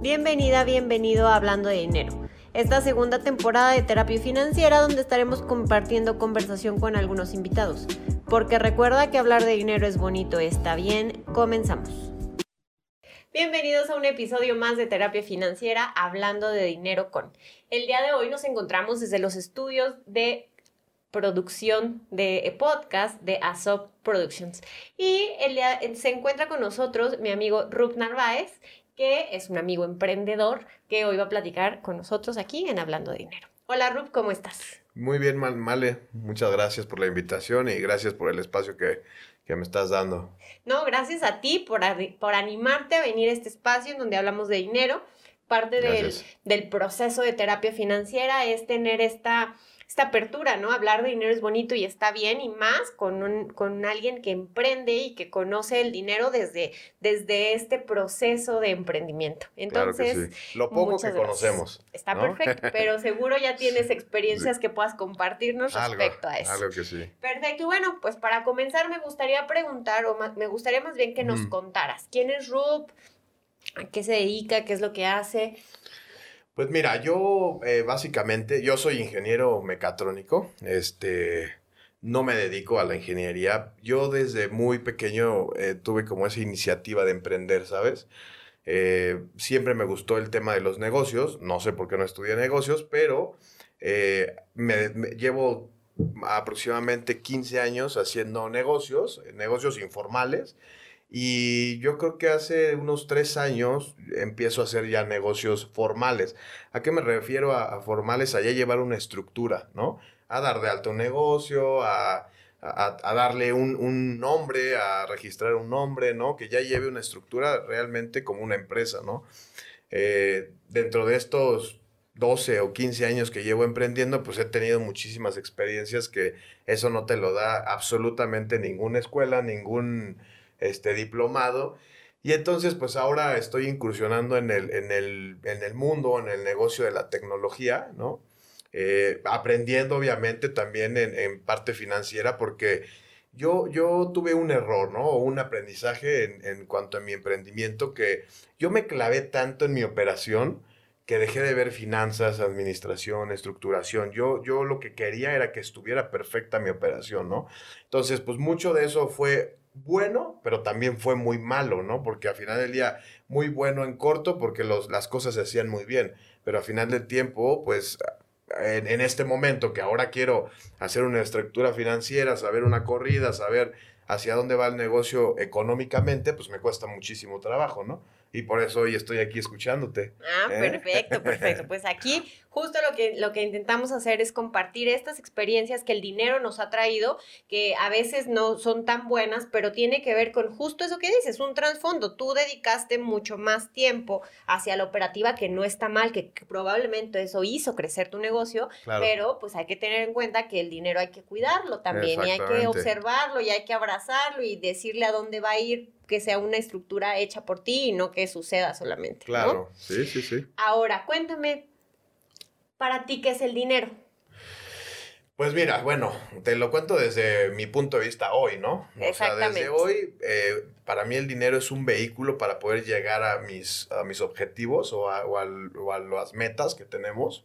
Bienvenida, bienvenido a Hablando de Dinero. Esta segunda temporada de terapia financiera donde estaremos compartiendo conversación con algunos invitados. Porque recuerda que hablar de dinero es bonito, está bien, comenzamos. Bienvenidos a un episodio más de Terapia Financiera Hablando de Dinero con. El día de hoy nos encontramos desde los estudios de producción de podcast de Asop Productions. Y se encuentra con nosotros mi amigo Rup Narváez, que es un amigo emprendedor que hoy va a platicar con nosotros aquí en Hablando de Dinero. Hola Rup, ¿cómo estás? Muy bien, Male. Muchas gracias por la invitación y gracias por el espacio que, me estás dando. No, gracias a ti por, por animarte a venir a este espacio en donde hablamos de dinero. Parte del, del proceso de terapia financiera es tener esta esta apertura, ¿no? Hablar de dinero es bonito y está bien y más con, un, con alguien que emprende y que conoce el dinero desde, desde este proceso de emprendimiento. Entonces, claro que sí. lo poco que conocemos. Está perfecto, pero seguro ya tienes experiencias que puedas compartirnos respecto a eso. Algo que sí. Perfecto. Y bueno, pues para comenzar me gustaría preguntar, o me gustaría más bien que nos contaras, ¿quién es Rup? ¿A qué se dedica? ¿Qué es lo que hace? Pues mira, yo eh, básicamente, yo soy ingeniero mecatrónico, este, no me dedico a la ingeniería. Yo desde muy pequeño eh, tuve como esa iniciativa de emprender, ¿sabes? Eh, siempre me gustó el tema de los negocios, no sé por qué no estudié negocios, pero me, llevo aproximadamente 15 años haciendo negocios, negocios informales. Y yo creo que hace unos tres años empiezo a hacer ya negocios formales. ¿A qué me refiero a, formales? A ya llevar una estructura, ¿no? A dar de alto un negocio, a, darle un, nombre, a registrar un nombre, ¿no? Que ya lleve una estructura realmente como una empresa, ¿no? Eh, dentro de estos 12 o 15 años que llevo emprendiendo, pues he tenido muchísimas experiencias que eso no te lo da absolutamente ninguna escuela, ningún este, diplomado. Y entonces, pues ahora estoy incursionando en el, en el, en el mundo, en el negocio de la tecnología, ¿no? Eh, aprendiendo obviamente también en, en, parte financiera porque yo, yo tuve un error, ¿no? O un aprendizaje en, en, cuanto a mi emprendimiento que yo me clavé tanto en mi operación que dejé de ver finanzas, administración, estructuración. Yo, yo lo que quería era que estuviera perfecta mi operación, ¿no? Entonces, pues mucho de eso fue bueno, pero también fue muy malo, ¿no? Porque al final del día, muy bueno en corto porque los, las cosas se hacían muy bien, pero al final del tiempo, pues en, en, este momento que ahora quiero hacer una estructura financiera, saber una corrida, saber hacia dónde va el negocio económicamente, pues me cuesta muchísimo trabajo, ¿no? Y por eso hoy estoy aquí escuchándote. Ah, ¿eh? perfecto, perfecto. Pues aquí justo lo que, lo que intentamos hacer es compartir estas experiencias que el dinero nos ha traído, que a veces no son tan buenas, pero tiene que ver con justo eso que dices, un trasfondo. Tú dedicaste mucho más tiempo hacia la operativa, que no está mal, que, probablemente eso hizo crecer tu negocio, pero pues hay que tener en cuenta que el dinero hay que cuidarlo también y hay que observarlo y hay que abrazarlo y decirle a dónde va a ir que sea una estructura hecha por ti y no que suceda solamente. Claro, sí, sí, sí. Ahora, cuéntame, para ti, ¿qué es el dinero? Pues mira, bueno, te lo cuento desde mi punto de vista hoy, ¿no? Exactamente. O sea, desde hoy, eh, para mí el dinero es un vehículo para poder llegar a mis, a mis objetivos o a, o a, las metas que tenemos.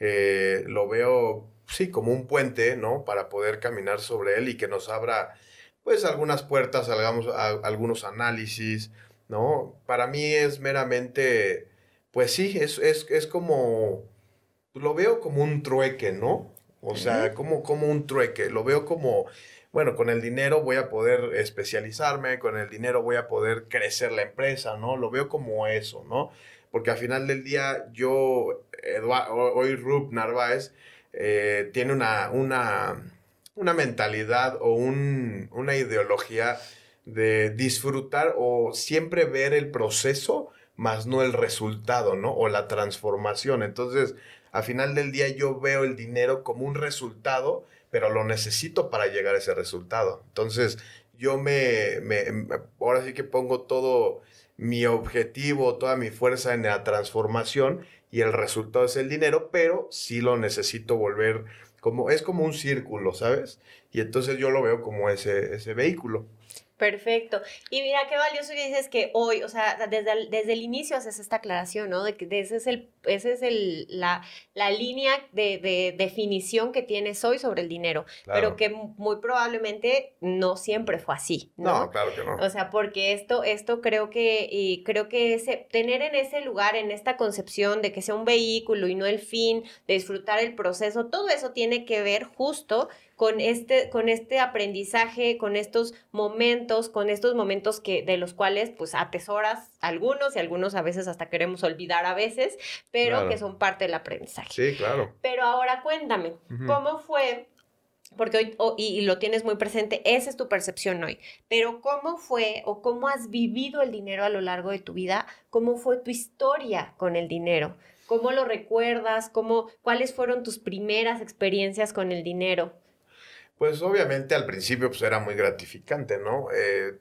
Eh, lo veo, sí, como un puente, ¿no? Para poder caminar sobre él y que nos abra pues algunas puertas, hagamos algunos análisis, ¿no? Para mí es meramente, pues sí, es, es, como, lo veo como un trueque, ¿no? O sea, como, como un trueque, lo veo como, bueno, con el dinero voy a poder especializarme, con el dinero voy a poder crecer la empresa, ¿no? Lo veo como eso, ¿no? Porque al final del día yo, hoy Rup Narváez, eh, tiene una, una, una mentalidad o una ideología de disfrutar o siempre ver el proceso más no el resultado, ¿no? O la transformación. Entonces, al final del día yo veo el dinero como un resultado, pero lo necesito para llegar a ese resultado. Entonces, yo me, me ahora sí que pongo todo mi objetivo, toda mi fuerza en la transformación y el resultado es el dinero, pero sí lo necesito volver como, es como un círculo, ¿sabes? Y entonces yo lo veo como ese, ese vehículo. Perfecto. Y mira qué valioso que dices que hoy, o sea, desde el, desde el inicio haces esta aclaración, ¿no? De que ese es, el, ese es el, la, la línea de, de, definición que tienes hoy sobre el dinero, pero que muy probablemente no siempre fue así, ¿no? No, claro que no. O sea, porque esto, esto creo que, y creo que ese, tener en ese lugar, en esta concepción de que sea un vehículo y no el fin, de disfrutar el proceso, todo eso tiene que ver justo con este, con este aprendizaje, con estos momentos, con estos momentos que, de los cuales pues atesoras algunos y algunos a veces hasta queremos olvidar a veces, pero que son parte del aprendizaje. Sí, claro. Pero ahora cuéntame, ¿cómo fue porque hoy, y, lo tienes muy presente, esa es tu percepción hoy, pero ¿cómo fue o cómo has vivido el dinero a lo largo de tu vida? ¿Cómo fue tu historia con el dinero? ¿Cómo lo recuerdas? ¿Cómo, ¿Cuáles fueron tus primeras experiencias con el dinero? Pues obviamente al principio pues era muy gratificante, ¿no? Eh,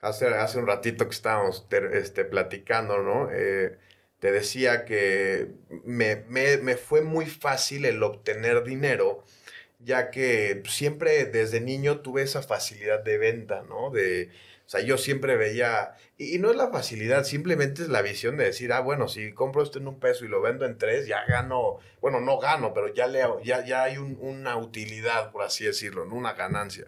hace, hace un ratito que estábamos este, platicando, ¿no? Eh, te decía que me, me, me, fue muy fácil el obtener dinero, ya que siempre desde niño tuve esa facilidad de venta, ¿no? De, sea, yo siempre veía, y, no es la facilidad, simplemente es la visión de decir, ah, bueno, si compro esto en un peso y lo vendo en tres, ya gano, bueno, no gano, pero ya, le, ya, ya hay una utilidad, por así decirlo, ¿no? una ganancia.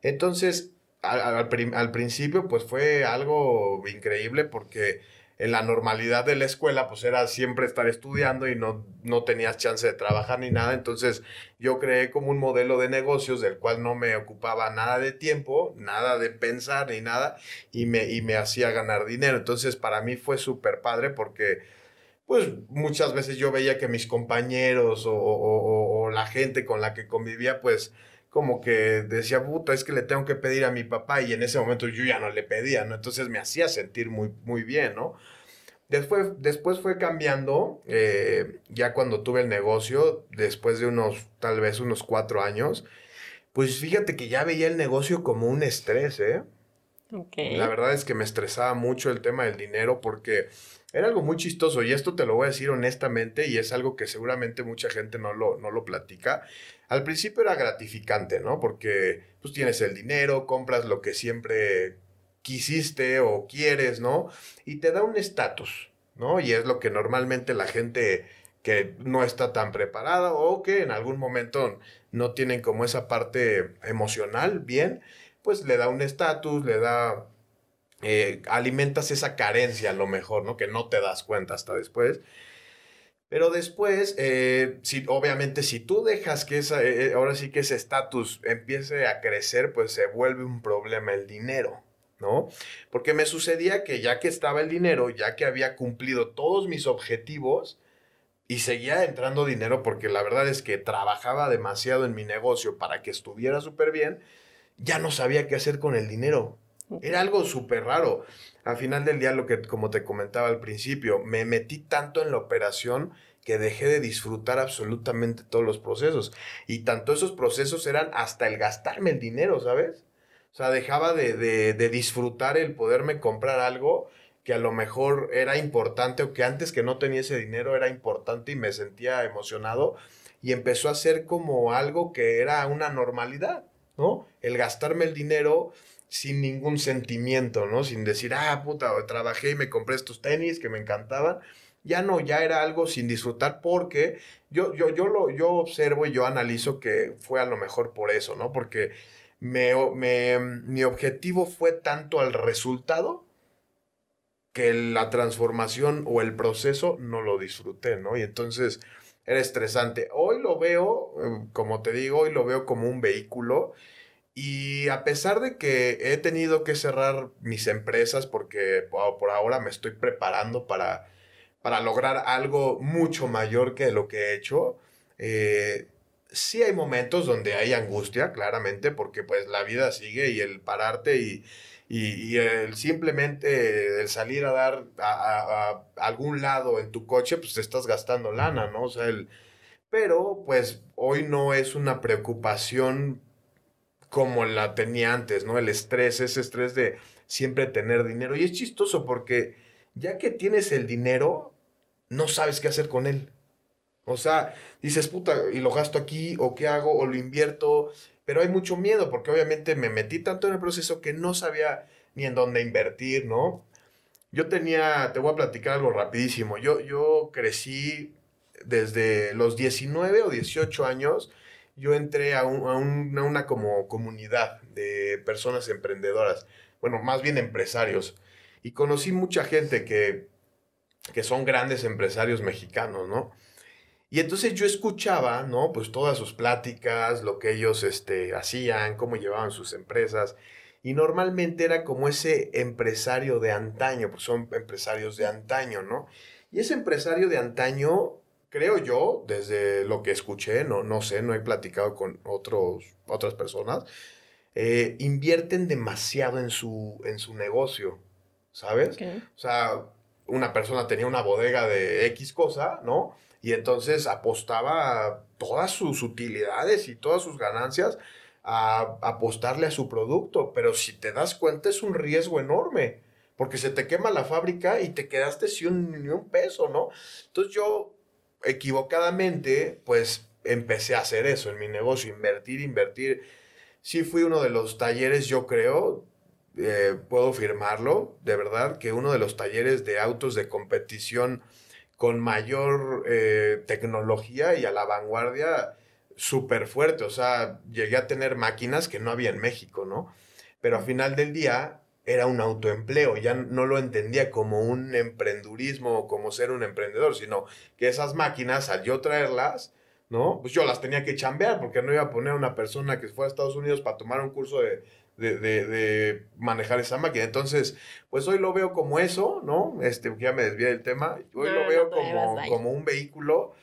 Entonces, al, al principio, pues fue algo increíble porque en la normalidad de la escuela, pues era siempre estar estudiando y no, no tenías chance de trabajar ni nada. Entonces yo creé como un modelo de negocios del cual no me ocupaba nada de tiempo, nada de pensar ni nada, y me, y me hacía ganar dinero. Entonces para mí fue súper padre porque pues muchas veces yo veía que mis compañeros o, o, o, la gente con la que convivía, pues como que decía, puta, es que le tengo que pedir a mi papá y en ese momento yo ya no le pedía, ¿no? Entonces me hacía sentir muy, muy bien, ¿no? Después, después fue cambiando, eh, ya cuando tuve el negocio, después de unos, tal vez unos cuatro años, pues fíjate que ya veía el negocio como un estrés, ¿eh? Okay. La verdad es que me estresaba mucho el tema del dinero porque era algo muy chistoso y esto te lo voy a decir honestamente y es algo que seguramente mucha gente no lo, no lo platica. Al principio era gratificante, ¿no? Porque pues tienes el dinero, compras lo que siempre quisiste o quieres, ¿no? Y te da un estatus, ¿no? Y es lo que normalmente la gente que no está tan preparada o que en algún momento no tienen como esa parte emocional bien, pues le da un estatus, le da, eh, alimentas esa carencia a lo mejor, ¿no? Que no te das cuenta hasta después. Pero después, eh, si, obviamente, si tú dejas que esa, eh, ahora sí que ese estatus empiece a crecer, pues se vuelve un problema el dinero. ¿no? Porque me sucedía que ya que estaba el dinero, ya que había cumplido todos mis objetivos y seguía entrando dinero porque la verdad es que trabajaba demasiado en mi negocio para que estuviera súper bien, ya no sabía qué hacer con el dinero. Era algo súper raro. Al final del día, lo que como te comentaba al principio, me metí tanto en la operación que dejé de disfrutar absolutamente todos los procesos. Y tanto esos procesos eran hasta el gastarme el dinero, ¿sabes? O sea, dejaba de, disfrutar el poderme comprar algo que a lo mejor era importante o que antes que no tenía ese dinero era importante y me sentía emocionado y empezó a ser como algo que era una normalidad, ¿no? El gastarme el dinero sin ningún sentimiento, ¿no? Sin decir, ah, puta, trabajé y me compré estos tenis que me encantaban. Ya no, ya era algo sin disfrutar porque yo, yo, yo, lo, yo observo y yo analizo que fue a lo mejor por eso, ¿no? Porque me, mi objetivo fue tanto al resultado que la transformación o el proceso no lo disfruté, ¿no? Y entonces era estresante. Hoy lo veo, eh, como te digo, hoy lo veo como un vehículo y a pesar de que he tenido que cerrar mis empresas porque por ahora me estoy preparando para, para lograr algo mucho mayor que lo que he hecho, eh, sí hay momentos donde hay angustia, claramente, porque pues la vida sigue y el pararte y, y, el simplemente el salir a dar a, algún lado en tu coche, pues te estás gastando lana, ¿no? O sea, el, pero pues hoy no es una preocupación como la tenía antes, ¿no? El estrés, ese estrés de siempre tener dinero. Y es chistoso porque ya que tienes el dinero, no sabes qué hacer con él. O sea, dices, puta, y lo gasto aquí, o qué hago, o lo invierto, pero hay mucho miedo porque obviamente me metí tanto en el proceso que no sabía ni en dónde invertir, ¿no? Yo tenía, te voy a platicar algo rapidísimo, yo, yo crecí desde los 19 o 18 años, yo entré a, una como comunidad de personas emprendedoras, bueno, más bien empresarios, y conocí mucha gente que, que son grandes empresarios mexicanos, ¿no? Y entonces yo escuchaba, ¿no? Pues todas sus pláticas, lo que ellos este, hacían, cómo llevaban sus empresas. Y normalmente era como ese empresario de antaño, pues son empresarios de antaño, ¿no? Y ese empresario de antaño, creo yo, desde lo que escuché, no, no sé, no he platicado con otros, otras personas, eh, invierten demasiado en su, en su negocio, ¿sabes? O sea, una persona tenía una bodega de X cosa, ¿no? Y entonces apostaba todas sus utilidades y todas sus ganancias a apostarle a su producto. Pero si te das cuenta es un riesgo enorme, porque se te quema la fábrica y te quedaste sin ni un peso, ¿no? Entonces yo equivocadamente, pues empecé a hacer eso en mi negocio, invertir, invertir. Sí fui uno de los talleres, yo creo, eh, puedo firmarlo, de verdad, que uno de los talleres de autos de competición con mayor eh, tecnología y a la vanguardia súper fuerte. O sea, llegué a tener máquinas que no había en México, ¿no? Pero al final del día era un autoempleo, ya no lo entendía como un emprendurismo o como ser un emprendedor, sino que esas máquinas, al yo traerlas, ¿no? Pues yo las tenía que chambear porque no iba a poner a una persona que fue a Estados Unidos para tomar un curso de, de, de, manejar esa máquina. Entonces, pues hoy lo veo como eso, ¿no? Este, ya me desvié del tema. Hoy lo veo como, como un vehículo.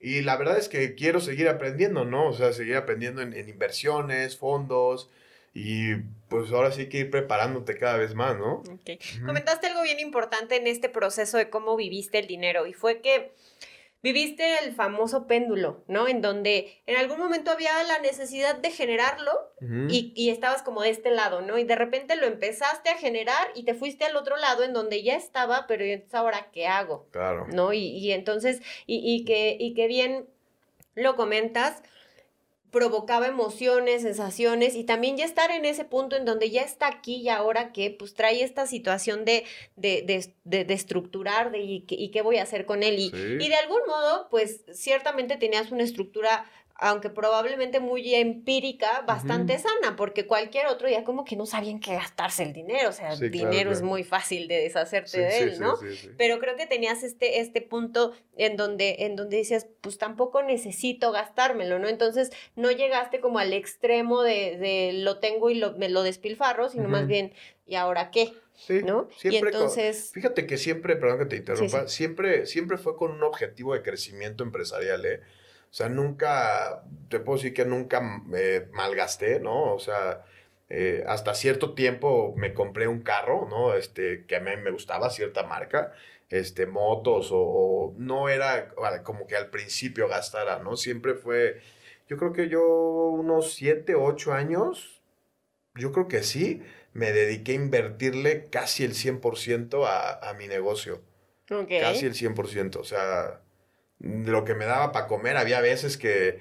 Y la verdad es que quiero seguir aprendiendo, ¿no? O sea, seguir aprendiendo en, inversiones, fondos. Y pues ahora sí que ir preparándote cada vez más, ¿no? Okay. Comentaste algo bien importante en este proceso de cómo viviste el dinero y fue que viviste el famoso péndulo, ¿no? En donde en algún momento había la necesidad de generarlo y, estabas como de este lado, ¿no? Y de repente lo empezaste a generar y te fuiste al otro lado en donde ya estaba, pero entonces ahora, ¿qué hago? Claro. ¿No? Y, y entonces, y, y, que, y que bien lo comentas, provocaba emociones, sensaciones y también ya estar en ese punto en donde ya está aquí y ahora que pues trae esta situación de, de, de, de, estructurar de y, y, qué voy a hacer con él. Y, y de algún modo, pues ciertamente tenías una estructura aunque probablemente muy empírica, bastante sana, porque cualquier otro ya como que no sabían qué gastarse el dinero, o sea, el dinero es muy fácil de deshacerte de él, ¿no? Pero creo que tenías este, este punto en donde, en donde decías, pues tampoco necesito gastármelo, ¿no? Entonces no llegaste como al extremo de, de lo tengo y lo, me lo despilfarro, sino más bien, ¿y ahora qué? Sí, ¿no? y entonces... fíjate que siempre, perdón que te interrumpa, siempre, siempre fue con un objetivo de crecimiento empresarial, ¿eh? O sea, nunca, te puedo decir que nunca me malgasté, ¿no? O sea, eh, hasta cierto tiempo me compré un carro, ¿no? Este, que a mí me gustaba, cierta marca, este, motos, o, no era como que al principio gastara, ¿no? Siempre fue, yo creo que yo unos 7, 8 años, yo creo que sí, me dediqué a invertirle casi el 100% a, a mi negocio. Casi el 100%, o sea lo que me daba para comer. Había veces que,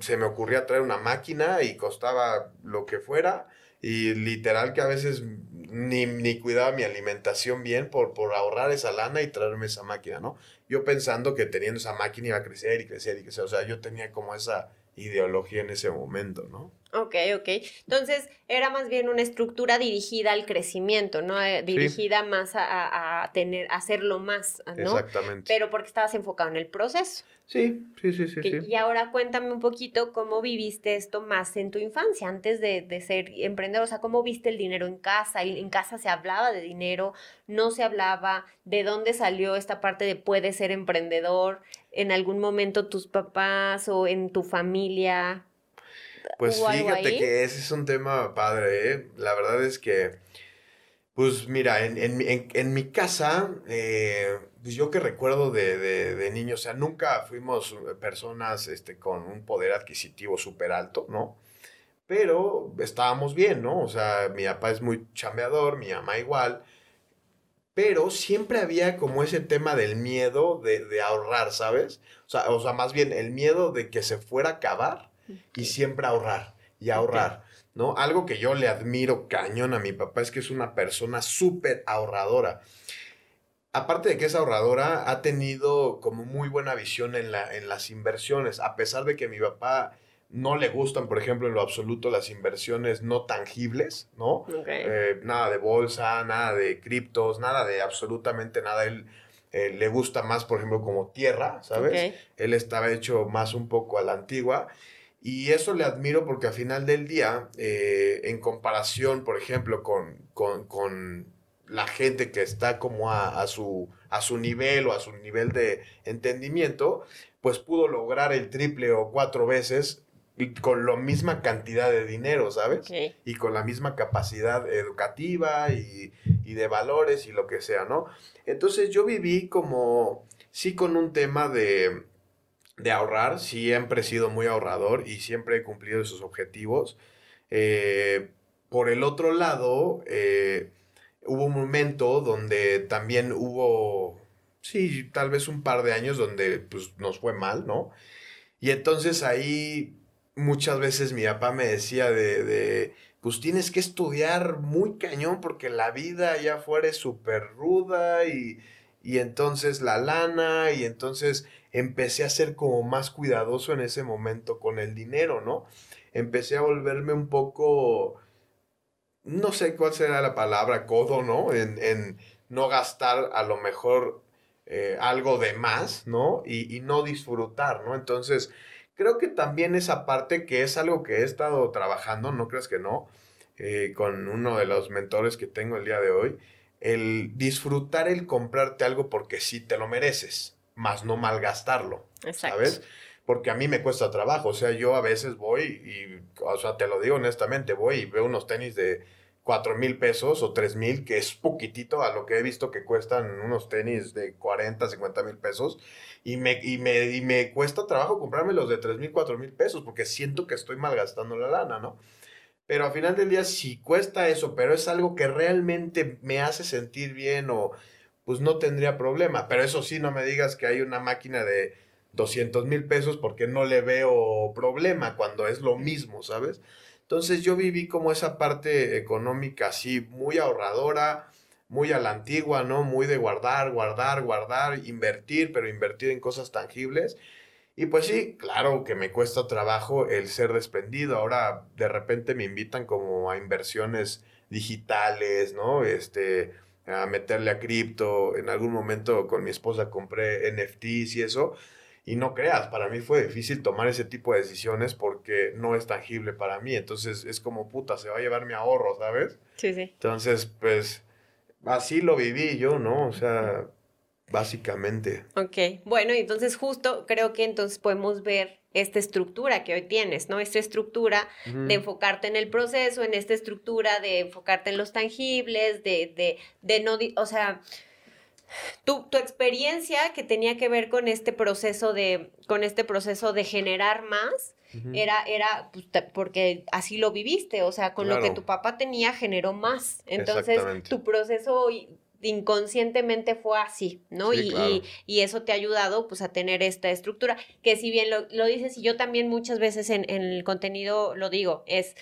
se me ocurría traer una máquina y costaba lo que fuera. Y literal que a veces ni, ni cuidaba mi alimentación bien por, por ahorrar esa lana y traerme esa máquina, ¿no? Yo pensando que teniendo esa máquina iba a crecer y crecer y crecer. O sea, yo tenía como esa ideología en ese momento, ¿no? Ok, ok. Entonces era más bien una estructura dirigida al crecimiento, ¿no? Eh, dirigida más a, tener, a hacerlo más, ¿no? Exactamente. Pero porque estabas enfocado en el proceso. Sí, sí, sí, sí, Y ahora cuéntame un poquito cómo viviste esto más en tu infancia, antes de, de, ser emprendedor, o sea, cómo viste el dinero en casa, en casa se hablaba de dinero, no se hablaba, de dónde salió esta parte de puede ser emprendedor, en algún momento tus papás o en tu familia, pues fíjate que ese es un tema padre, ¿eh? La verdad es que, pues mira, en, en, en, mi casa, eh, pues yo que recuerdo de, de, de, niño, o sea, nunca fuimos personas este, con un poder adquisitivo súper alto, ¿no? Pero estábamos bien, ¿no? O sea, mi papá es muy chambeador, mi mamá igual, pero siempre había como ese tema del miedo de, de ahorrar, ¿sabes? O sea, o sea, más bien el miedo de que se fuera a acabar y siempre ahorrar. y ahorrar, ¿no? Algo que yo le admiro cañón a mi papá es que es una persona súper ahorradora. Aparte de que es ahorradora, ha tenido como muy buena visión en, la, en las inversiones, a pesar de que mi papá no le gustan, por ejemplo, en lo absoluto las inversiones no tangibles, ¿no? Eh, nada de bolsa, nada de criptos, nada de absolutamente nada. Él eh, le gusta más, por ejemplo, como tierra, ¿sabes? Él estaba hecho más un poco a la antigua. Y eso le admiro porque al final del día, eh, en comparación, por ejemplo, con, con, la gente que está como a, su, a su nivel o a su nivel de entendimiento, pues pudo lograr el triple o cuatro veces con la misma cantidad de dinero, ¿sabes? Y con la misma capacidad educativa y, y, de valores y lo que sea, ¿no? Entonces yo viví como, sí, con un tema de, de ahorrar, siempre he sido muy ahorrador y siempre he cumplido esos objetivos. Eh, por el otro lado, eh, hubo un momento donde también hubo, sí, tal vez un par de años donde pues, nos fue mal, ¿no? Y entonces ahí muchas veces mi papá me decía de, de, pues tienes que estudiar muy cañón porque la vida allá afuera es súper ruda y, y entonces la lana y entonces empecé a ser como más cuidadoso en ese momento con el dinero, ¿no? Empecé a volverme un poco, no sé cuál será la palabra, codo, ¿no? En, en no gastar a lo mejor eh, algo de más, ¿no? Y, y no disfrutar, ¿no? Entonces, creo que también esa parte que es algo que he estado trabajando, no creas que no, eh, con uno de los mentores que tengo el día de hoy, el disfrutar el comprarte algo porque sí te lo mereces, más no malgastarlo, Exacto. ¿sabes? Porque a mí me cuesta trabajo, o sea, yo a veces voy y, o sea, te lo digo honestamente, voy y veo unos tenis de 4 mil pesos o 3 mil, que es poquitito a lo que he visto que cuestan unos tenis de 40, 50 mil pesos. Y me, y, me, y me cuesta trabajo comprarme los de 3 mil, 4 mil pesos porque siento que estoy malgastando la lana, ¿no? Pero al final del día, si cuesta eso, pero es algo que realmente me hace sentir bien o pues no tendría problema. Pero eso sí, no me digas que hay una máquina de 200 mil pesos porque no le veo problema cuando es lo mismo, ¿sabes? Entonces yo viví como esa parte económica así, muy ahorradora, muy a la antigua, ¿no? Muy de guardar, guardar, guardar, invertir, pero invertir en cosas tangibles. Y pues sí, claro que me cuesta trabajo el ser desprendido. Ahora de repente me invitan como a inversiones digitales, ¿no? Este, a meterle a cripto. En algún momento con mi esposa compré NFTs y eso. Y no creas, para mí fue difícil tomar ese tipo de decisiones porque no es tangible para mí. Entonces es como puta, se va a llevar mi ahorro, ¿sabes? Sí, sí. Entonces, pues así lo viví yo, ¿no? O sea, básicamente. Ok, bueno, entonces justo creo que entonces podemos ver esta estructura que hoy tienes, ¿no? Esta estructura de enfocarte en el proceso, en esta estructura de enfocarte en los tangibles, de, de, de no, o sea, tu, tu, experiencia que tenía que ver con este proceso de, con este proceso de generar más, era, era pues, porque así lo viviste, o sea, con lo que tu papá tenía generó más. Entonces, tu proceso inconscientemente fue así, ¿no? y, y, eso te ha ayudado pues a tener esta estructura, que si bien lo, lo dices, y yo también muchas veces en, en el contenido lo digo, es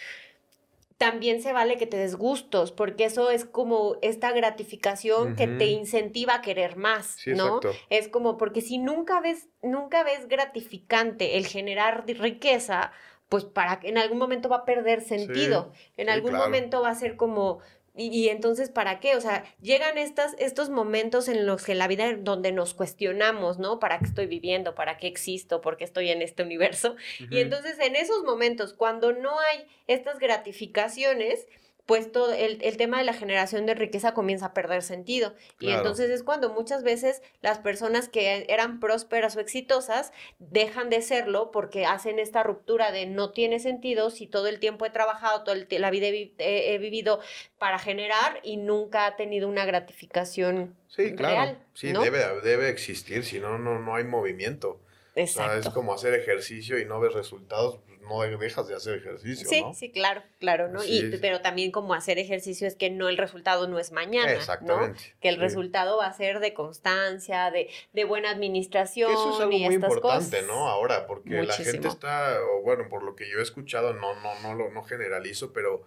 también se vale que te des gustos, porque eso es como esta gratificación que te incentiva a querer más, ¿no? Es como, porque si nunca ves, nunca ves gratificante el generar riqueza, pues para que en algún momento va a perder sentido. en algún momento va a ser como, y, entonces, ¿para qué? O sea, llegan estas, estos momentos en los que la vida, donde nos cuestionamos, ¿no? ¿Para qué estoy viviendo? ¿Para qué existo? ¿Por qué estoy en este universo? Y entonces, en esos momentos, cuando no hay estas gratificaciones, pues todo el, tema de la generación de riqueza comienza a perder sentido. Y entonces es cuando muchas veces las personas que eran prósperas o exitosas dejan de serlo porque hacen esta ruptura de no tiene sentido si todo el tiempo he trabajado, toda la vida he, vivido para generar y nunca ha tenido una gratificación sí, claro. Sí, debe, debe existir, si no, no, no hay movimiento. Exacto. es como hacer ejercicio y no ves resultados, no dejas de hacer ejercicio, sí, Sí, claro, claro, ¿no? y, pero también como hacer ejercicio es que no el resultado no es mañana, Exactamente. ¿no? Que el resultado va a ser de constancia, de, de buena administración Eso es algo muy importante, ¿no? Ahora, porque la gente está, o bueno, por lo que yo he escuchado, no, no, no, lo, no generalizo, pero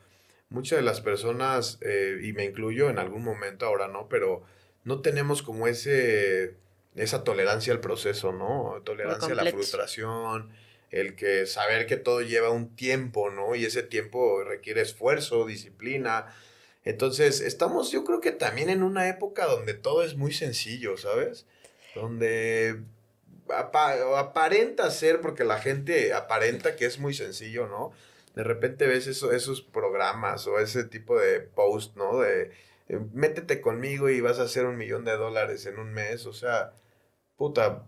muchas de las personas, eh, y me incluyo en algún momento, ahora no, pero no tenemos como ese esa tolerancia al proceso, ¿no? Tolerancia a la frustración, el que saber que todo lleva un tiempo, ¿no? Y ese tiempo requiere esfuerzo, disciplina. Entonces, estamos yo creo que también en una época donde todo es muy sencillo, ¿sabes? Donde aparenta ser, porque la gente aparenta que es muy sencillo, ¿no? De repente ves eso, esos programas o ese tipo de post, ¿no? De eh, métete conmigo y vas a hacer un millón de dólares en un mes, o sea, puta,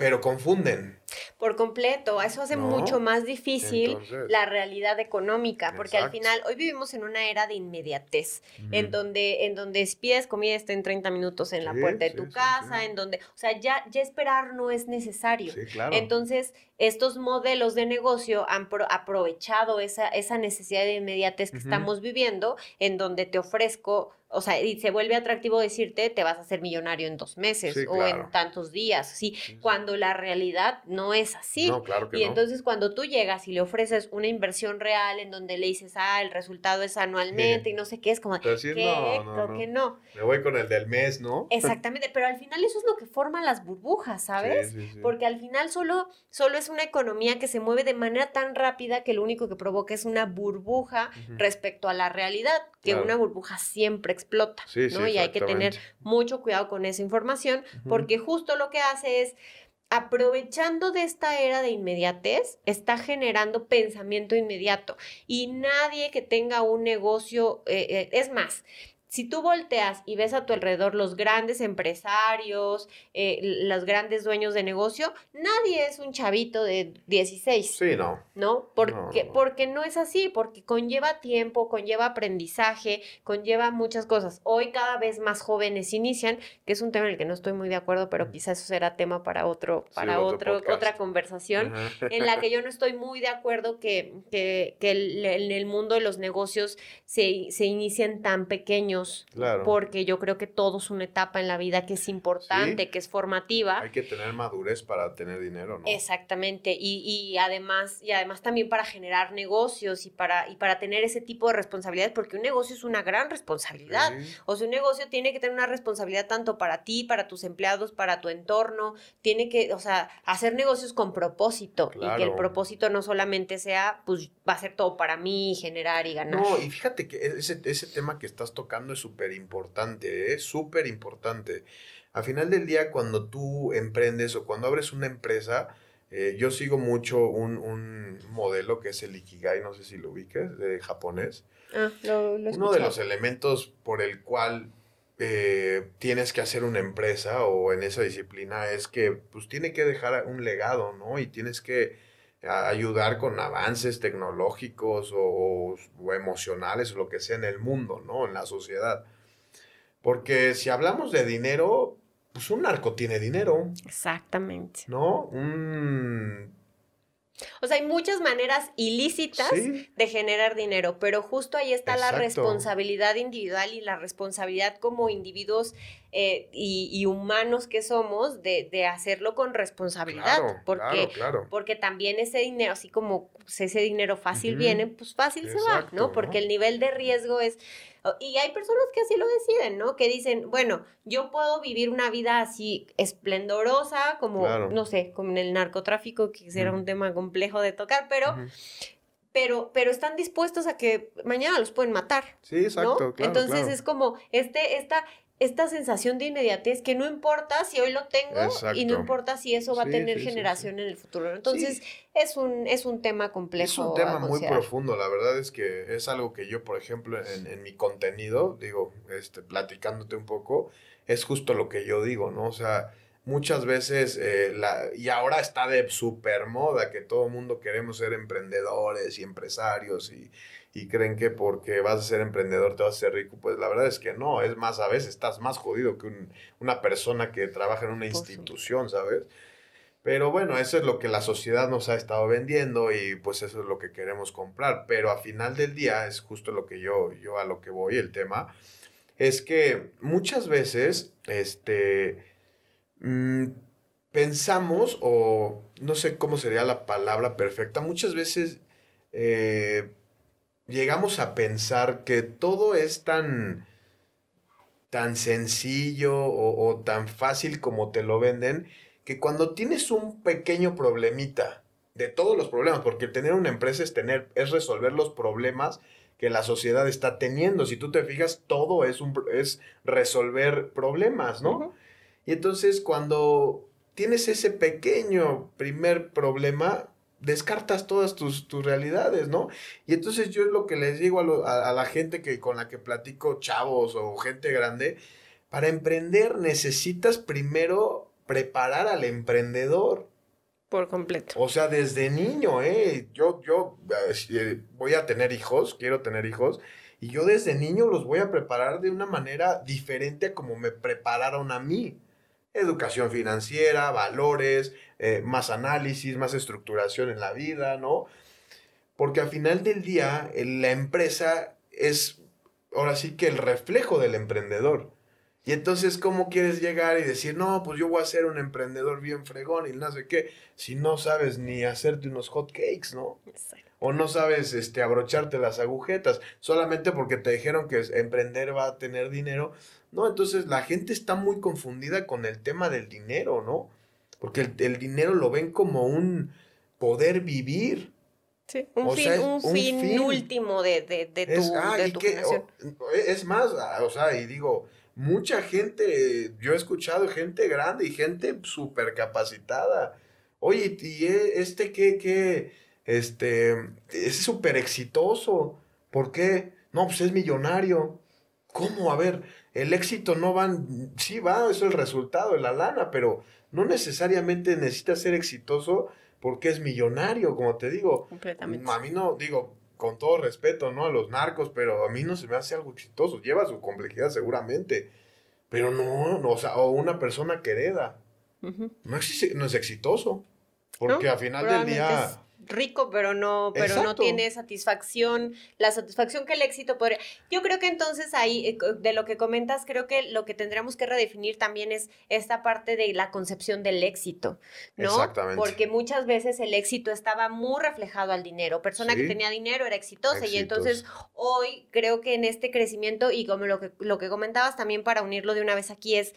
pero confunden. Por completo, eso hace mucho más difícil la realidad económica, porque al final hoy vivimos en una era de inmediatez, en donde en donde pides comida está en 30 minutos en la puerta de tu casa, en donde, o sea, ya ya esperar no es necesario. Entonces, estos modelos de negocio han aprovechado esa esa necesidad de inmediatez que estamos viviendo, en donde te ofrezco o sea, y se vuelve atractivo decirte, te vas a hacer millonario en dos meses o en tantos días, ¿sí? Cuando la realidad no es así. No, claro que y entonces cuando tú llegas y le ofreces una inversión real en donde le dices, ah, el resultado es anualmente y no sé qué, es como, ¿qué? Creo que no. Me voy con el del mes, ¿no? Exactamente, pero al final eso es lo que forma las burbujas, ¿sabes? Porque al final solo, solo es una economía que se mueve de manera tan rápida que lo único que provoca es una burbuja respecto a la realidad, que una burbuja siempre explota, ¿no? y hay que tener mucho cuidado con esa información porque justo lo que hace es aprovechando de esta era de inmediatez, está generando pensamiento inmediato. Y nadie que tenga un negocio, eh, eh, es más, si tú volteas y ves a tu alrededor los grandes empresarios, eh, los grandes dueños de negocio, nadie es un chavito de 16. Sí, no. ¿No? Porque no, porque no es así, porque conlleva tiempo, conlleva aprendizaje, conlleva muchas cosas. Hoy cada vez más jóvenes inician, que es un tema en el que no estoy muy de acuerdo, pero quizás eso será tema para otro, para otro, otra conversación, en la que yo no estoy muy de acuerdo que, que, en el mundo de los negocios se, se inicien tan pequeños porque yo creo que todo es una etapa en la vida que es importante, que es formativa. Hay que tener madurez para tener dinero, ¿no? Exactamente, y, y, además, y además también para generar negocios y para, y para tener ese tipo de responsabilidades, porque un negocio es una gran responsabilidad. O sea, un negocio tiene que tener una responsabilidad tanto para ti, para tus empleados, para tu entorno, tiene que, o sea, hacer negocios con propósito y que el propósito no solamente sea, pues va a ser todo para mí, generar y ganar. No, y fíjate que ese, ese tema que estás tocando es súper importante, es ¿eh? súper importante. Al final del día, cuando tú emprendes o cuando abres una empresa, eh, yo sigo mucho un, un, modelo que es el Ikigai, no sé si lo ubiques, de japonés. Ah, lo, Uno de los elementos por el cual eh, tienes que hacer una empresa o en esa disciplina es que pues tiene que dejar un legado, ¿no? Y tienes que ayudar con avances tecnológicos o, emocionales o lo que sea en el mundo, ¿no? En la sociedad. Porque si hablamos de dinero, pues un narco tiene dinero. Exactamente. ¿No? Un o sea, hay muchas maneras ilícitas de generar dinero, pero justo ahí está la responsabilidad individual y la responsabilidad como individuos eh, y, humanos que somos de, hacerlo con responsabilidad. porque, porque también ese dinero, así como pues, ese dinero fácil viene, pues fácil se va, ¿no? Porque el nivel de riesgo es y hay personas que así lo deciden, ¿no? Que dicen, bueno, yo puedo vivir una vida así esplendorosa, como, no sé, como en el narcotráfico, que será un tema complejo de tocar, pero... Pero, pero están dispuestos a que mañana los pueden matar. Sí, exacto. Entonces es como este, esta, esta sensación de inmediatez que no importa si hoy lo tengo y no importa si eso va a tener generación en el futuro. Entonces, es un, es un tema complejo. Es un tema muy profundo, la verdad es que es algo que yo, por ejemplo, en, en, mi contenido, digo, este, platicándote un poco, es justo lo que yo digo, ¿no? O sea, muchas veces, eh, la, y ahora está de super moda que todo el mundo queremos ser emprendedores y empresarios y y creen que porque vas a ser emprendedor te vas a ser rico, pues la verdad es que no, es más, a veces estás más jodido que una persona que trabaja en una institución, ¿sabes? Pero bueno, eso es lo que la sociedad nos ha estado vendiendo y pues eso es lo que queremos comprar. Pero a final del día es justo lo que yo, yo a lo que voy, el tema, es que muchas veces, este, mm, pensamos, o no sé cómo sería la palabra perfecta, muchas veces eh, llegamos a pensar que todo es tan, tan sencillo o, o tan fácil como te lo venden que cuando tienes un pequeño problemita, de todos los problemas, porque tener una empresa es tener, es resolver los problemas que la sociedad está teniendo. Si tú te fijas, todo es, un, es resolver problemas, ¿no? Y entonces cuando tienes ese pequeño primer problema, descartas todas tus, tus, realidades, ¿no? Y entonces yo es lo que les digo a, a, la gente que, con la que platico, chavos o gente grande, para emprender necesitas primero preparar al emprendedor. Por completo. O sea, desde niño, ¿eh? Yo, yo eh, voy a tener hijos, quiero tener hijos, y yo desde niño los voy a preparar de una manera diferente a como me prepararon a mí. Educación financiera, valores, eh, más análisis, más estructuración en la vida, ¿no? Porque al final del día, la empresa es ahora sí que el reflejo del emprendedor. Y entonces, ¿cómo quieres llegar y decir, no, pues yo voy a ser un emprendedor bien fregón y no sé qué, si no sabes ni hacerte unos hot cakes, ¿no? O no sabes este, abrocharte las agujetas, solamente porque te dijeron que emprender va a tener dinero. No, entonces la gente está muy confundida con el tema del dinero, ¿no? Porque el, dinero lo ven como un poder vivir. Sí, un, fin, último de, de, de es, ah, es más, ah, o sea, y digo, mucha gente, yo he escuchado gente grande y gente súper capacitada. Oye, y e, este que, que, este, es súper exitoso. ¿Por qué? No, pues es millonario. ¿Cómo? A ver, el éxito no va, sí va, es el resultado de la lana, pero no necesariamente necesita ser exitoso porque es millonario, como te digo. Completamente. A mí no, digo, con todo respeto, ¿no? A los narcos, pero a mí no se me hace algo exitoso. Lleva su complejidad seguramente. Pero no, no o sea, o una persona que hereda. no, existe, no es exitoso. Porque al final del día rico, pero no, pero no tiene satisfacción, la satisfacción que el éxito podría. Yo creo que entonces ahí, eh, de lo que comentas, creo que lo que tendríamos que redefinir también es esta parte de la concepción del éxito, ¿no? Exactamente. Porque muchas veces el éxito estaba muy reflejado al dinero. Persona que tenía dinero era exitosa y entonces hoy creo que en este crecimiento y como lo que, lo que comentabas también para unirlo de una vez aquí es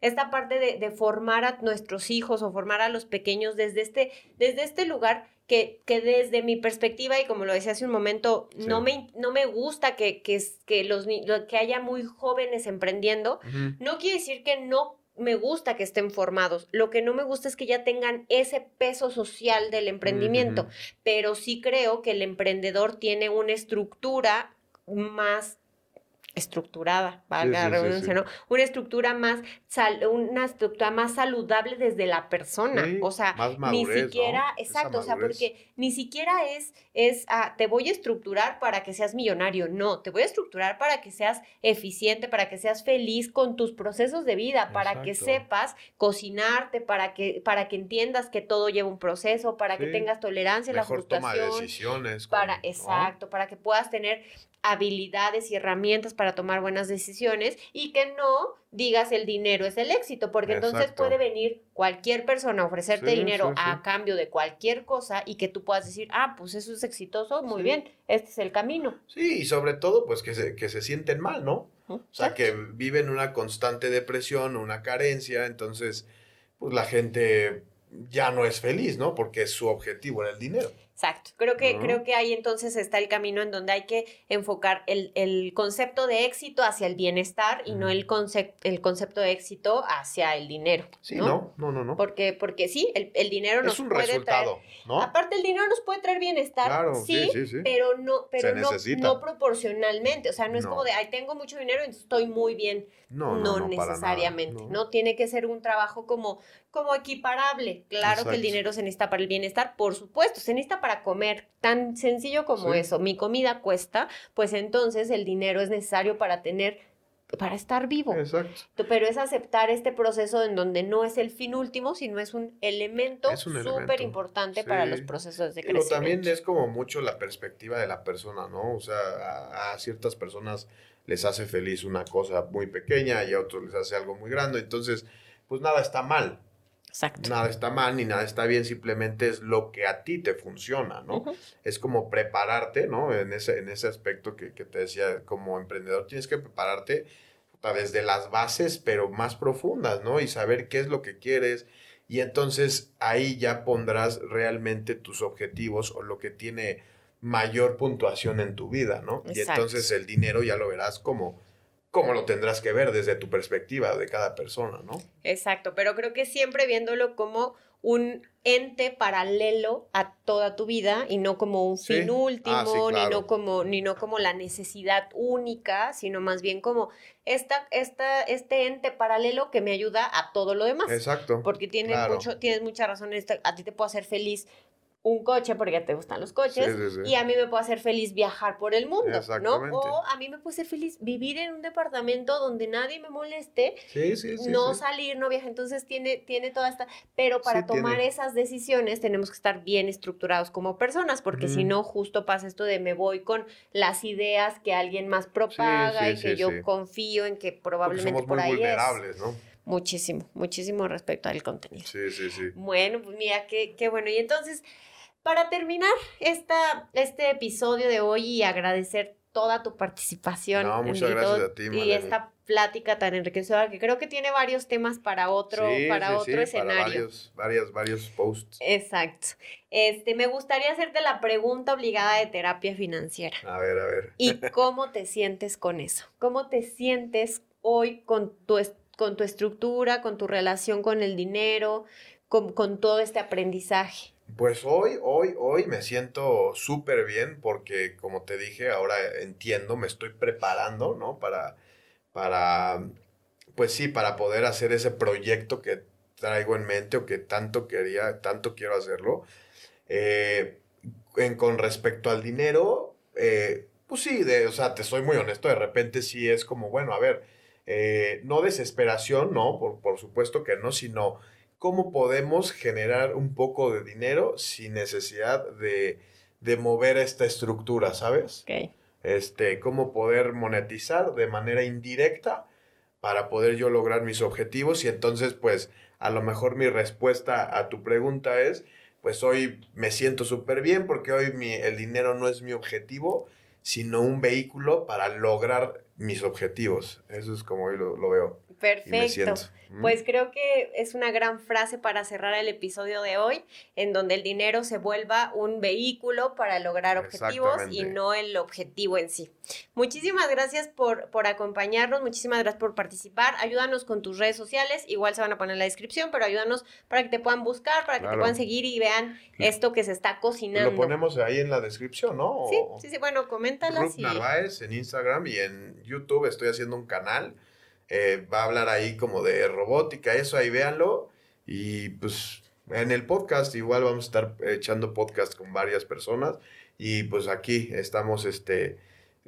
esta parte de, de, formar a nuestros hijos o formar a los pequeños desde este, desde este lugar que, que, desde mi perspectiva, y como lo decía hace un momento, no, me, no me gusta que, que, que, los, que haya muy jóvenes emprendiendo. No quiere decir que no me gusta que estén formados. Lo que no me gusta es que ya tengan ese peso social del emprendimiento, pero sí creo que el emprendedor tiene una estructura más estructurada, valga la redundancia, ¿no? Una estructura más, una estructura más saludable desde la persona. o sea, ni siquiera, exacto, o sea, porque ni siquiera es, es, ah, te voy a estructurar para que seas millonario. No, te voy a estructurar para que seas eficiente, para que seas feliz con tus procesos de vida, para que sepas cocinarte, para que, para que entiendas que todo lleva un proceso, para que tengas tolerancia a la frustración. Toma de decisiones. Para, exacto, para que puedas tener habilidades y herramientas para tomar buenas decisiones y que no digas el dinero es el éxito, porque entonces puede venir cualquier persona a ofrecerte dinero a cambio de cualquier cosa y que tú puedas decir, ah, pues eso es exitoso, muy bien, este es el camino. Sí, y sobre todo, pues que se, que se sienten mal, ¿no? O sea, que viven una constante depresión, una carencia, entonces, pues la gente ya no es feliz, ¿no? Porque su objetivo era el dinero. Exacto. Creo que, creo que ahí entonces está el camino en donde hay que enfocar el, el concepto de éxito hacia el bienestar y no el, concept, el concepto de éxito hacia el dinero. Sí, no, no, no, no. Porque, porque sí, el, el dinero nos es un puede resultado, traer. ¿no? Aparte, el dinero nos puede traer bienestar. Claro, sí, sí, sí, pero no, pero no, no, proporcionalmente. O sea, no es como de, ay, tengo mucho dinero, entonces estoy muy bien. No, no, no necesariamente. no. no. tiene que ser un trabajo como, como equiparable. Claro que el dinero se necesita para el bienestar, por supuesto, se necesita para comer tan sencillo como eso, mi comida cuesta, pues entonces el dinero es necesario para tener para estar vivo. Exacto. Pero es aceptar este proceso en donde no es el fin último, sino es un elemento súper importante para los procesos de crecimiento. Pero también es como mucho la perspectiva de la persona, ¿no? O sea, a, ciertas personas les hace feliz una cosa muy pequeña y a otros les hace algo muy grande. Entonces, pues nada está mal. Exacto. Nada está mal ni nada está bien, simplemente es lo que a ti te funciona, ¿no? Es como prepararte, ¿no? En ese, en ese aspecto que, que, te decía, como emprendedor, tienes que prepararte desde las bases, pero más profundas, ¿no? Y saber qué es lo que quieres. Y entonces ahí ya pondrás realmente tus objetivos o lo que tiene mayor puntuación en tu vida, ¿no? Y entonces el dinero ya lo verás como como lo tendrás que ver desde tu perspectiva de cada persona, ¿no? Exacto, pero creo que siempre viéndolo como un ente paralelo a toda tu vida y no como un fin último, ah, ni, no como, ni no como la necesidad única, sino más bien como esta, esta, este ente paralelo que me ayuda a todo lo demás. Exacto. Porque tiene mucho, tienes mucha razón, a ti te puede hacer feliz un coche porque te gustan los coches y a mí me puede hacer feliz viajar por el mundo, ¿no? O a mí me puede hacer feliz vivir en un departamento donde nadie me moleste, no salir, no viajar, entonces tiene, tiene toda esta, pero para tomar esas decisiones tenemos que estar bien estructurados como personas, porque si no justo pasa esto de me voy con las ideas que alguien más propaga y que yo confío en que probablemente por ahí vulnerables, ¿no? Muchísimo, muchísimo respecto al contenido. Sí, sí, sí. Bueno, pues mira, qué, qué bueno. Y entonces, para terminar esta, este episodio de hoy y agradecer toda tu participación. No, muchas gracias a ti, Y esta plática tan enriquecedora que creo que tiene varios temas para otro, para otro escenario. Para varios, varios, varios posts. Exacto. Este, me gustaría hacerte la pregunta obligada de terapia financiera. A ver, a ver. ¿Y cómo te sientes con eso? ¿Cómo te sientes hoy con tu, con tu estructura, con tu relación con el dinero, con, con todo este aprendizaje? Pues hoy, hoy, hoy me siento súper bien porque, como te dije, ahora entiendo, me estoy preparando, ¿no? Para, para, pues sí, para poder hacer ese proyecto que traigo en mente o que tanto quería, tanto quiero hacerlo. Eh, en, con respecto al dinero, eh, pues sí, de, o sea, te soy muy honesto, de repente sí es como, bueno, a ver, eh, no desesperación, no, por, por supuesto que no, sino cómo podemos generar un poco de dinero sin necesidad de, de mover esta estructura, ¿sabes? Este, cómo poder monetizar de manera indirecta para poder yo lograr mis objetivos y entonces pues a lo mejor mi respuesta a tu pregunta es pues hoy me siento súper bien porque hoy mi, el dinero no es mi objetivo, sino un vehículo para lograr mis objetivos. Eso es como hoy lo, lo veo. Perfecto. Pues creo que es una gran frase para cerrar el episodio de hoy, en donde el dinero se vuelva un vehículo para lograr objetivos y no el objetivo en sí. Muchísimas gracias por, por acompañarnos, muchísimas gracias por participar. Ayúdanos con tus redes sociales, igual se van a poner en la descripción, pero ayúdanos para que te puedan buscar, para que te puedan seguir y vean esto que se está cocinando. Lo ponemos ahí en la descripción, ¿no? Sí, sí, sí, bueno, coméntalas. Ruth Narváez en Instagram y en YouTube estoy haciendo un canal eh, va a hablar ahí como de robótica, eso ahí véanlo. Y pues en el podcast igual vamos a estar echando podcast con varias personas. Y pues aquí estamos este,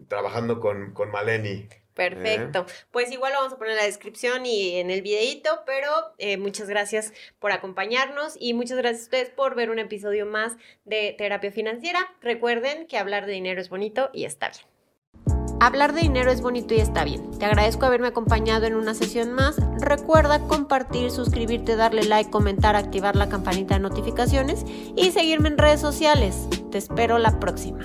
trabajando con, con Maleni. Perfecto. Pues igual lo vamos a poner en la descripción y en el videito, pero eh, muchas gracias por acompañarnos y muchas gracias a ustedes por ver un episodio más de Terapia Financiera. Recuerden que hablar de dinero es bonito y está bien. Hablar de dinero es bonito y está bien. Te agradezco haberme acompañado en una sesión más. Recuerda compartir, suscribirte, darle like, comentar, activar la campanita de notificaciones y seguirme en redes sociales. Te espero la próxima.